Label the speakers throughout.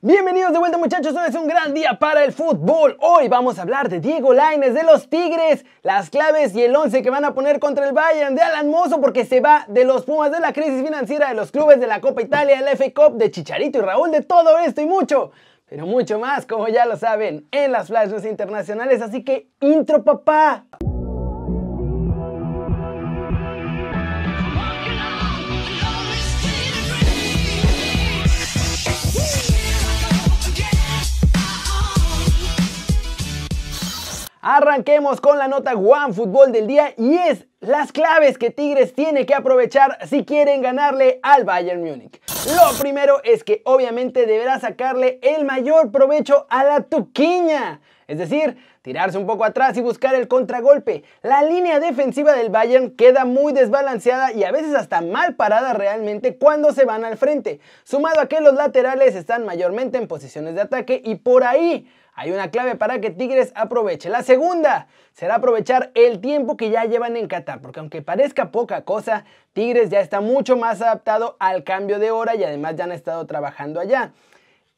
Speaker 1: Bienvenidos de vuelta muchachos, hoy es un gran día para el fútbol. Hoy vamos a hablar de Diego Laines, de los Tigres, las claves y el 11 que van a poner contra el Bayern, de Alan Mozo porque se va de los Pumas, de la crisis financiera, de los clubes, de la Copa Italia, del FA Cup, de Chicharito y Raúl, de todo esto y mucho, pero mucho más, como ya lo saben, en las flashes internacionales. Así que, intro papá. Arranquemos con la nota One Fútbol del día y es las claves que Tigres tiene que aprovechar si quieren ganarle al Bayern Múnich. Lo primero es que obviamente deberá sacarle el mayor provecho a la tuquiña. Es decir, tirarse un poco atrás y buscar el contragolpe. La línea defensiva del Bayern queda muy desbalanceada y a veces hasta mal parada realmente cuando se van al frente. Sumado a que los laterales están mayormente en posiciones de ataque y por ahí hay una clave para que Tigres aproveche. La segunda será aprovechar el tiempo que ya llevan en Qatar, porque aunque parezca poca cosa, Tigres ya está mucho más adaptado al cambio de hora y además ya han estado trabajando allá.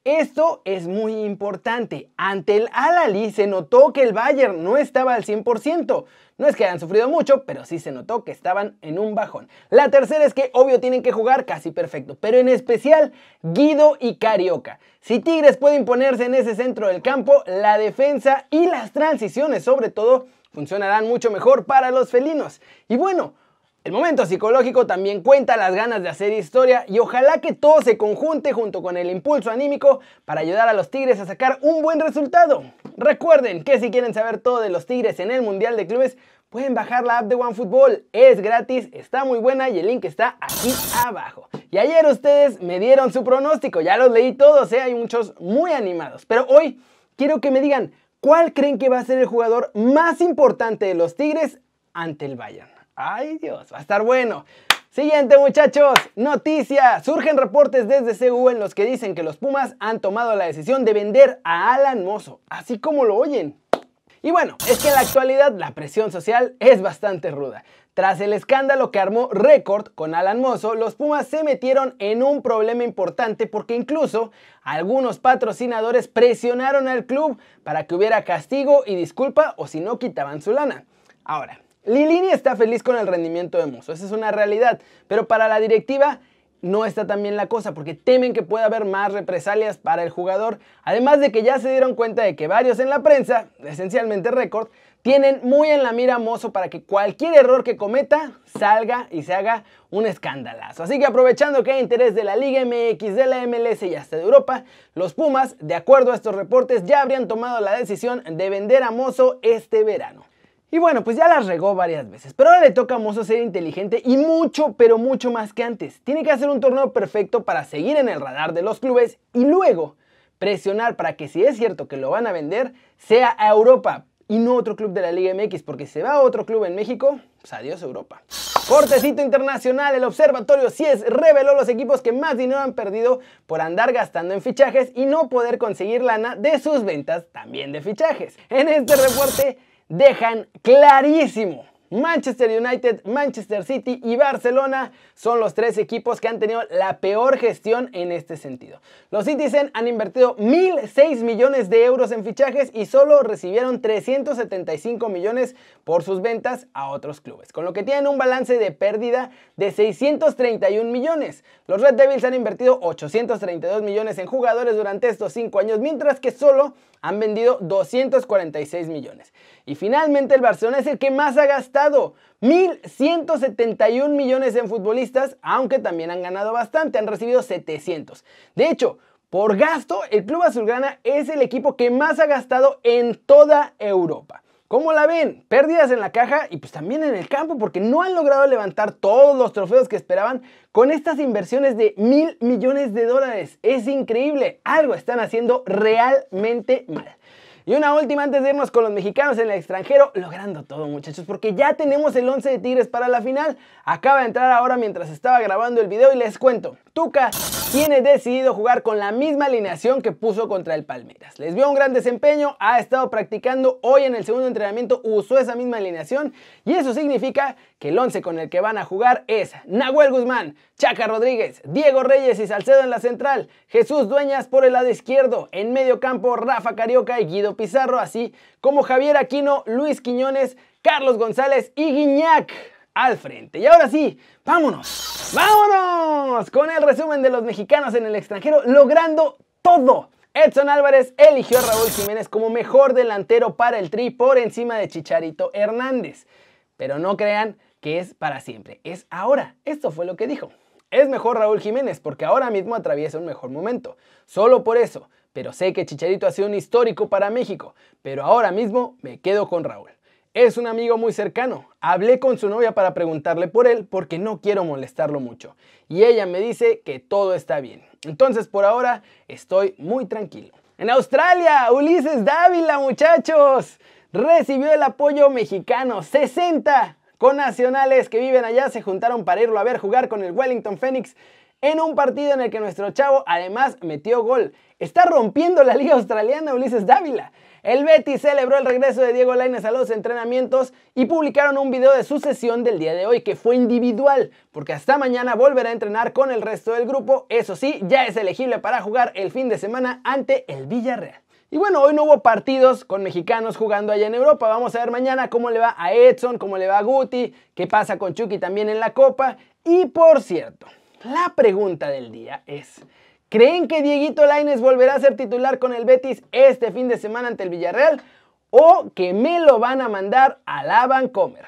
Speaker 1: Esto es muy importante. Ante el Al-Ali se notó que el Bayern no estaba al 100%. No es que hayan sufrido mucho, pero sí se notó que estaban en un bajón. La tercera es que obvio tienen que jugar casi perfecto, pero en especial Guido y Carioca. Si Tigres puede imponerse en ese centro del campo, la defensa y las transiciones sobre todo funcionarán mucho mejor para los felinos. Y bueno, el momento psicológico también cuenta las ganas de hacer historia y ojalá que todo se conjunte junto con el impulso anímico para ayudar a los Tigres a sacar un buen resultado. Recuerden que si quieren saber todo de los Tigres en el Mundial de Clubes, pueden bajar la app de OneFootball. Es gratis, está muy buena y el link está aquí abajo. Y ayer ustedes me dieron su pronóstico, ya los leí todos, ¿eh? hay muchos muy animados. Pero hoy quiero que me digan cuál creen que va a ser el jugador más importante de los Tigres ante el Bayern. Ay Dios, va a estar bueno. Siguiente muchachos, noticia. Surgen reportes desde CU en los que dicen que los Pumas han tomado la decisión de vender a Alan Mozo, así como lo oyen. Y bueno, es que en la actualidad la presión social es bastante ruda. Tras el escándalo que armó Record con Alan Mozo, los Pumas se metieron en un problema importante porque incluso algunos patrocinadores presionaron al club para que hubiera castigo y disculpa o si no quitaban su lana. Ahora, Lilini está feliz con el rendimiento de Mozo, esa es una realidad, pero para la directiva no está tan bien la cosa porque temen que pueda haber más represalias para el jugador, además de que ya se dieron cuenta de que varios en la prensa, esencialmente récord, tienen muy en la mira a Mozo para que cualquier error que cometa salga y se haga un escandalazo. Así que aprovechando que hay interés de la Liga MX, de la MLS y hasta de Europa, los Pumas, de acuerdo a estos reportes, ya habrían tomado la decisión de vender a Mozo este verano. Y bueno, pues ya las regó varias veces, pero ahora le toca a Mozo ser inteligente y mucho, pero mucho más que antes. Tiene que hacer un torneo perfecto para seguir en el radar de los clubes y luego presionar para que si es cierto que lo van a vender, sea a Europa y no otro club de la Liga MX, porque si se va a otro club en México, pues adiós Europa. Cortecito internacional, el Observatorio CIES reveló los equipos que más dinero han perdido por andar gastando en fichajes y no poder conseguir lana de sus ventas también de fichajes. En este reporte dejan clarísimo Manchester United, Manchester City y Barcelona son los tres equipos que han tenido la peor gestión en este sentido. Los Citizen han invertido 1.006 millones de euros en fichajes y solo recibieron 375 millones por sus ventas a otros clubes, con lo que tienen un balance de pérdida de 631 millones. Los Red Devils han invertido 832 millones en jugadores durante estos 5 años, mientras que solo han vendido 246 millones. Y finalmente el Barcelona es el que más ha gastado, 1.171 millones en futbolistas, aunque también han ganado bastante, han recibido 700. De hecho, por gasto, el Club Azulgrana es el equipo que más ha gastado en toda Europa. ¿Cómo la ven? Pérdidas en la caja y pues también en el campo porque no han logrado levantar todos los trofeos que esperaban con estas inversiones de mil millones de dólares. Es increíble, algo están haciendo realmente mal. Y una última antes de irnos con los mexicanos en el extranjero, logrando todo muchachos, porque ya tenemos el 11 de Tigres para la final. Acaba de entrar ahora mientras estaba grabando el video y les cuento. Tuca tiene decidido jugar con la misma alineación que puso contra el Palmeiras. Les vio un gran desempeño, ha estado practicando hoy en el segundo entrenamiento, usó esa misma alineación y eso significa que el 11 con el que van a jugar es Nahuel Guzmán, Chaca Rodríguez, Diego Reyes y Salcedo en la central, Jesús Dueñas por el lado izquierdo, en medio campo Rafa Carioca y Guido Pizarro, así como Javier Aquino, Luis Quiñones, Carlos González y Guiñac al frente. Y ahora sí, vámonos, vámonos con el resumen de los mexicanos en el extranjero logrando todo. Edson Álvarez eligió a Raúl Jiménez como mejor delantero para el Tri por encima de Chicharito Hernández. Pero no crean que es para siempre, es ahora. Esto fue lo que dijo. Es mejor Raúl Jiménez porque ahora mismo atraviesa un mejor momento. Solo por eso. Pero sé que Chicharito ha sido un histórico para México. Pero ahora mismo me quedo con Raúl. Es un amigo muy cercano. Hablé con su novia para preguntarle por él porque no quiero molestarlo mucho. Y ella me dice que todo está bien. Entonces por ahora estoy muy tranquilo. En Australia, Ulises Dávila, muchachos, recibió el apoyo mexicano. 60 nacionales que viven allá se juntaron para irlo a ver jugar con el Wellington Phoenix en un partido en el que nuestro chavo además metió gol. Está rompiendo la liga australiana Ulises Dávila. El Betis celebró el regreso de Diego Lainez a los entrenamientos y publicaron un video de su sesión del día de hoy que fue individual, porque hasta mañana volverá a entrenar con el resto del grupo. Eso sí, ya es elegible para jugar el fin de semana ante el Villarreal. Y bueno, hoy no hubo partidos con mexicanos jugando allá en Europa. Vamos a ver mañana cómo le va a Edson, cómo le va a Guti, qué pasa con Chucky también en la Copa. Y por cierto, la pregunta del día es, ¿Creen que Dieguito Laines volverá a ser titular con el Betis este fin de semana ante el Villarreal? ¿O que me lo van a mandar a la Vancomer?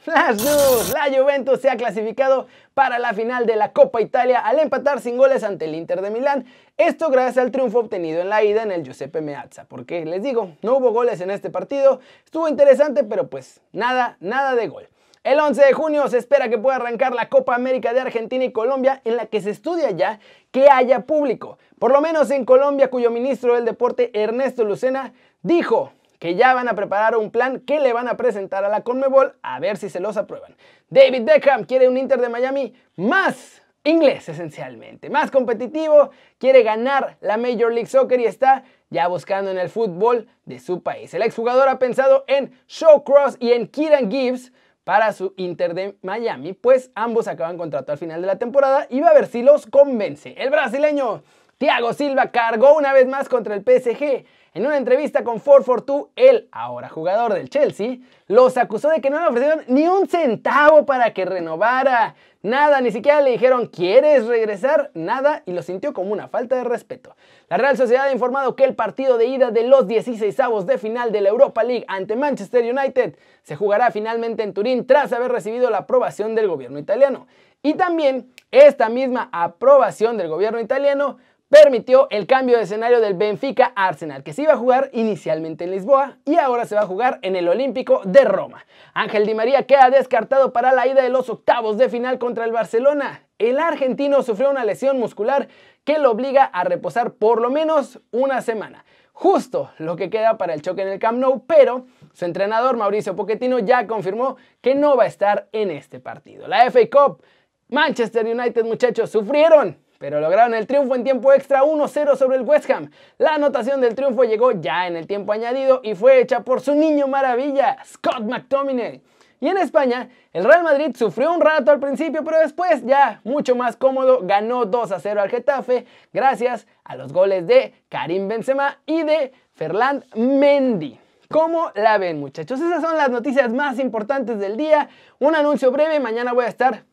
Speaker 1: Flash News, la Juventus se ha clasificado para la final de la Copa Italia al empatar sin goles ante el Inter de Milán. Esto gracias al triunfo obtenido en la ida en el Giuseppe Meazza. Porque les digo, no hubo goles en este partido, estuvo interesante, pero pues nada, nada de gol. El 11 de junio se espera que pueda arrancar la Copa América de Argentina y Colombia, en la que se estudia ya que haya público. Por lo menos en Colombia, cuyo ministro del Deporte, Ernesto Lucena, dijo que ya van a preparar un plan que le van a presentar a la Conmebol a ver si se los aprueban. David Beckham quiere un Inter de Miami más inglés esencialmente, más competitivo, quiere ganar la Major League Soccer y está ya buscando en el fútbol de su país. El exjugador ha pensado en Showcross y en Kieran Gibbs para su Inter de Miami, pues ambos acaban contrato al final de la temporada y va a ver si los convence. El brasileño Thiago Silva cargó una vez más contra el PSG. En una entrevista con 442, el ahora jugador del Chelsea los acusó de que no le ofrecieron ni un centavo para que renovara. Nada, ni siquiera le dijeron, ¿quieres regresar? Nada, y lo sintió como una falta de respeto. La Real Sociedad ha informado que el partido de ida de los 16 avos de final de la Europa League ante Manchester United se jugará finalmente en Turín tras haber recibido la aprobación del gobierno italiano. Y también esta misma aprobación del gobierno italiano permitió el cambio de escenario del Benfica Arsenal, que se iba a jugar inicialmente en Lisboa y ahora se va a jugar en el Olímpico de Roma. Ángel Di María queda descartado para la ida de los octavos de final contra el Barcelona. El argentino sufrió una lesión muscular que lo obliga a reposar por lo menos una semana. Justo lo que queda para el choque en el Camp Nou, pero su entrenador Mauricio Pochettino ya confirmó que no va a estar en este partido. La FA Cup, Manchester United muchachos, sufrieron pero lograron el triunfo en tiempo extra 1-0 sobre el West Ham. La anotación del triunfo llegó ya en el tiempo añadido y fue hecha por su niño maravilla, Scott McTominay. Y en España, el Real Madrid sufrió un rato al principio, pero después ya mucho más cómodo ganó 2 a 0 al Getafe gracias a los goles de Karim Benzema y de Ferland Mendy. ¿Cómo la ven muchachos? Esas son las noticias más importantes del día. Un anuncio breve, mañana voy a estar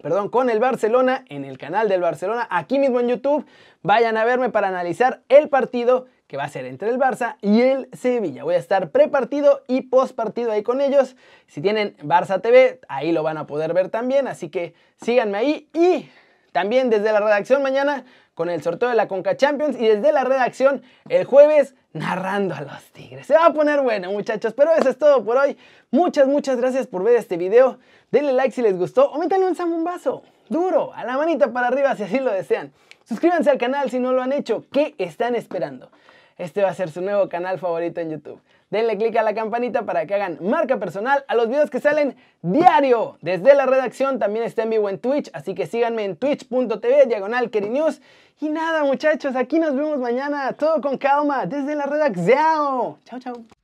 Speaker 1: perdón, con el Barcelona en el canal del Barcelona, aquí mismo en YouTube. Vayan a verme para analizar el partido que va a ser entre el Barça y el Sevilla. Voy a estar prepartido y postpartido ahí con ellos. Si tienen Barça TV, ahí lo van a poder ver también, así que síganme ahí y también desde la redacción mañana con el sorteo de la Conca Champions y desde la redacción el jueves narrando a los Tigres. Se va a poner bueno, muchachos, pero eso es todo por hoy. Muchas, muchas gracias por ver este video. Denle like si les gustó o métanle un zambombazo duro a la manita para arriba si así lo desean. Suscríbanse al canal si no lo han hecho. ¿Qué están esperando? este va a ser su nuevo canal favorito en YouTube. Denle click a la campanita para que hagan marca personal a los videos que salen diario desde la redacción. También está en vivo en Twitch, así que síganme en twitch.tv diagonal News. Y nada muchachos, aquí nos vemos mañana, todo con calma, desde la redacción. Chao, chao.